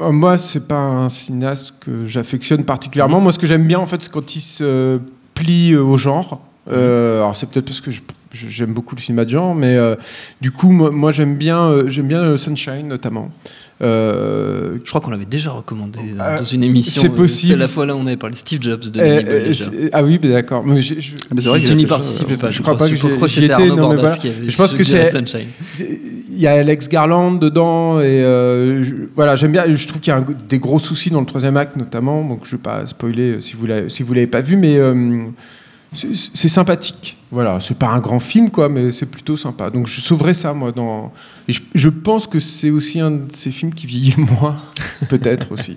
Euh, Moi, c'est pas un cinéaste que j'affectionne particulièrement. Moi, ce que j'aime bien, en fait, c'est quand il se plie euh, au genre. Euh, alors, c'est peut-être parce que j'aime beaucoup le cinéma de genre, mais euh, du coup, moi, moi, j'aime bien, euh, j'aime bien Sunshine, notamment. Euh, Je crois qu'on l'avait déjà recommandé dans, Euh, dans une émission. c'est possible. C'est la fois là où on avait parlé de Steve Jobs de euh, Denis Boyle, euh, déjà. c'est- ah oui, mais d'accord. Mais je- Ah, vrai que tu n'y je- participais pas. Je crois pas que crois que j'y étais, Arnaud non, mais Bordas voilà. qui avait Je pense que c'est Sunshine. Il y a Alex Garland dedans et euh, je- voilà j'aime bien. Je trouve qu'il y a un- des gros soucis dans le troisième acte notamment. Donc je vais pas spoiler si vous l'avez si vous l'avez pas vu, mais euh, c'est sympathique. Voilà, c'est pas un grand film quoi, mais c'est plutôt sympa. Donc je sauverai ça moi dans. Et je, je pense que c'est aussi un de ces films qui vieillit moins, peut-être aussi.